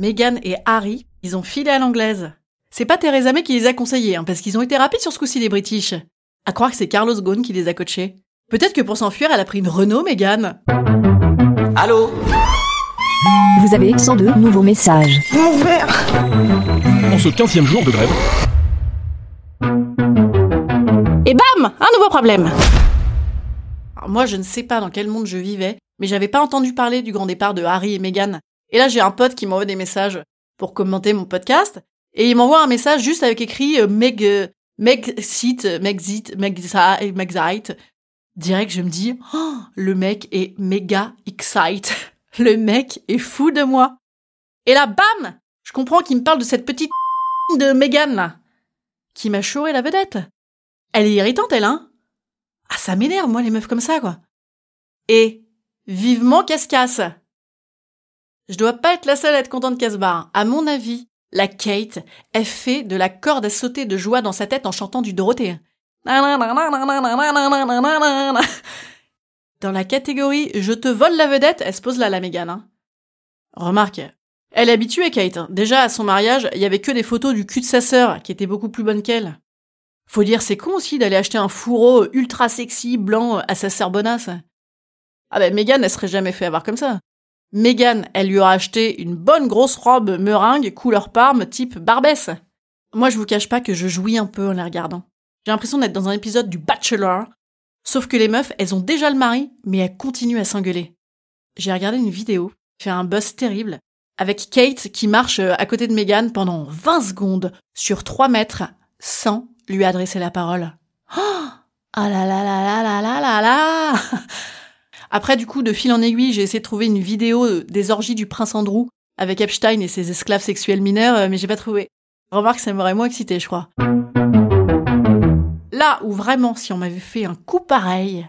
Meghan et Harry, ils ont filé à l'anglaise. C'est pas Theresa May qui les a conseillés, hein, parce qu'ils ont été rapides sur ce coup-ci, les British. À croire que c'est Carlos Ghosn qui les a coachés. Peut-être que pour s'enfuir, elle a pris une Renault, Meghan. Allô Vous avez 102 nouveaux messages. En ce 15 jour de grève, Et bam Un nouveau problème Alors Moi, je ne sais pas dans quel monde je vivais, mais j'avais pas entendu parler du grand départ de Harry et Meghan. Et là, j'ai un pote qui m'envoie des messages pour commenter mon podcast, et il m'envoie un message juste avec écrit euh, Meg, euh, Meg Sit, Megxit, Megxite, Megxite. Direct, je me dis, oh, le mec est méga excite. Le mec est fou de moi. Et là, bam Je comprends qu'il me parle de cette petite de Meghan, là, qui m'a chouré la vedette. Elle est irritante, elle, hein Ah, ça m'énerve, moi, les meufs comme ça, quoi. Et vivement qu'elle se casse. Je dois pas être la seule à être contente qu'elle se. À mon avis, la Kate, elle fait de la corde à sauter de joie dans sa tête en chantant du Dorothée. Dans la catégorie Je te vole la vedette, elle se pose là, la Mégane. Hein. Remarque, elle est habituée, Kate. Déjà, à son mariage, il y avait que des photos du cul de sa sœur, qui était beaucoup plus bonne qu'elle. Faut dire, c'est con aussi d'aller acheter un fourreau ultra sexy, blanc, à sa sœur bonasse. Ah ben, Meghan, elle serait jamais fait avoir comme ça. Meghan, elle lui aura acheté une bonne grosse robe meringue, couleur parme, type Barbès. Moi, je vous cache pas que je jouis un peu en la regardant. J'ai l'impression d'être dans un épisode du Bachelor. Sauf que les meufs, elles ont déjà le mari, mais elles continuent à s'engueuler. J'ai regardé une vidéo, fait un buzz terrible, avec Kate qui marche euh, à côté de Meghan pendant 20 secondes sur 3 mètres sans lui adresser la parole. Oh ah là là là là là là là là Après, du coup, de fil en aiguille, j'ai essayé de trouver une vidéo euh, des orgies du prince Andrew avec Epstein et ses esclaves sexuels mineurs, euh, mais j'ai pas trouvé. Remarque, ça m'aurait moins excité, je crois. Là où vraiment, si on m'avait fait un coup pareil,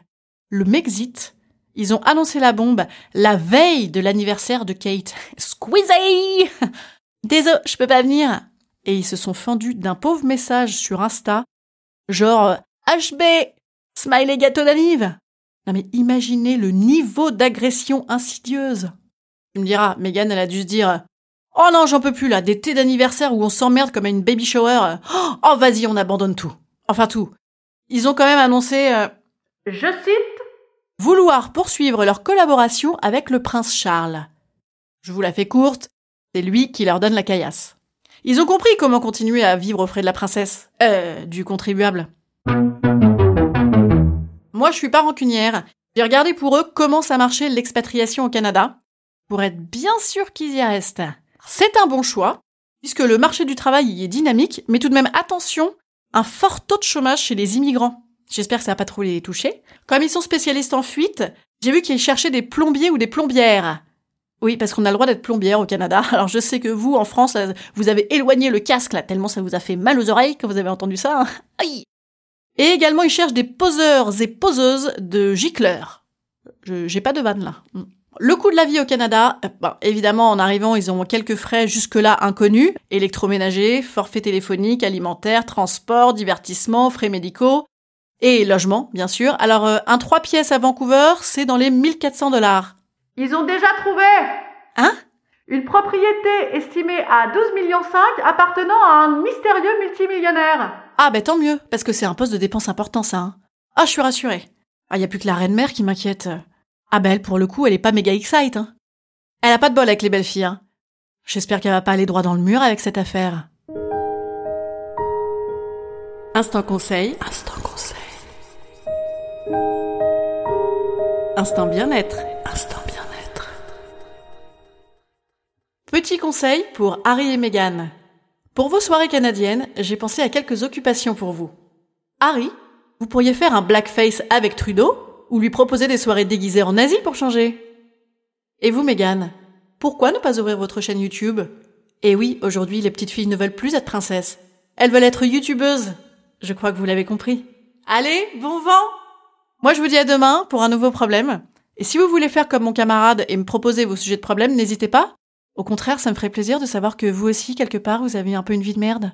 le Mexit, ils ont annoncé la bombe la veille de l'anniversaire de Kate. Squeezie Désolé, je peux pas venir. Et ils se sont fendus d'un pauvre message sur Insta, genre HB, smiley gâteau d'olive. Non mais imaginez le niveau d'agression insidieuse. Tu me diras, Megan, elle a dû se dire Oh non, j'en peux plus là, des thés d'anniversaire où on s'emmerde comme à une baby shower. Oh, vas-y, on abandonne tout. Enfin tout. Ils ont quand même annoncé, euh, je cite, vouloir poursuivre leur collaboration avec le prince Charles. Je vous la fais courte, c'est lui qui leur donne la caillasse. Ils ont compris comment continuer à vivre aux frais de la princesse, euh, du contribuable. Moi, je suis pas rancunière. J'ai regardé pour eux comment ça marchait l'expatriation au Canada, pour être bien sûr qu'ils y restent. C'est un bon choix, puisque le marché du travail y est dynamique, mais tout de même attention, un fort taux de chômage chez les immigrants. J'espère que ça va pas trop les toucher. Comme ils sont spécialistes en fuite, j'ai vu qu'ils cherchaient des plombiers ou des plombières. Oui, parce qu'on a le droit d'être plombière au Canada. Alors je sais que vous, en France, euh, vous avez éloigné le casque là, tellement ça vous a fait mal aux oreilles quand vous avez entendu ça. hein. Aïe Et également, ils cherchent des poseurs et poseuses de gicleurs. Je, j'ai pas de vanne là. Mm. Le coût de la vie au Canada, euh, évidemment, en arrivant, ils ont quelques frais jusque-là inconnus. Électroménager, forfait téléphonique, alimentaire, transport, divertissement, frais médicaux. Et logement, bien sûr. Alors, euh, un 3 pièces à Vancouver, c'est dans les 1400 dollars. Ils ont déjà trouvé Hein? une propriété estimée à 12 millions 5 appartenant à un mystérieux multimillionnaire. Ah bah tant mieux, parce que c'est un poste de dépense important ça. hein. Ah, je suis rassurée. Ah, y a plus que la reine-mère qui m'inquiète. Ah bah elle, pour le coup, elle est pas méga excite. Hein. Elle a pas de bol avec les belles filles. Hein. J'espère qu'elle va pas aller droit dans le mur avec cette affaire. Instant conseil. Instant conseil. Instant bien-être. Instant bien-être. Petit conseil pour Harry et Meghan. Pour vos soirées canadiennes, j'ai pensé à quelques occupations pour vous. Harry, vous pourriez faire un blackface avec Trudeau, Ou lui proposer des soirées déguisées en Asie pour changer Et vous, Megan Pourquoi ne pas ouvrir votre chaîne YouTube? Et oui, aujourd'hui, les petites filles ne veulent plus être princesses. Elles veulent être youtubeuses. Je crois que vous l'avez compris. Allez, bon vent Moi, je vous dis à demain pour un nouveau problème. Et si vous voulez faire comme mon camarade et me proposer vos sujets de problème, n'hésitez pas. Au contraire, ça me ferait plaisir de savoir que vous aussi, quelque part, vous avez un peu une vie de merde.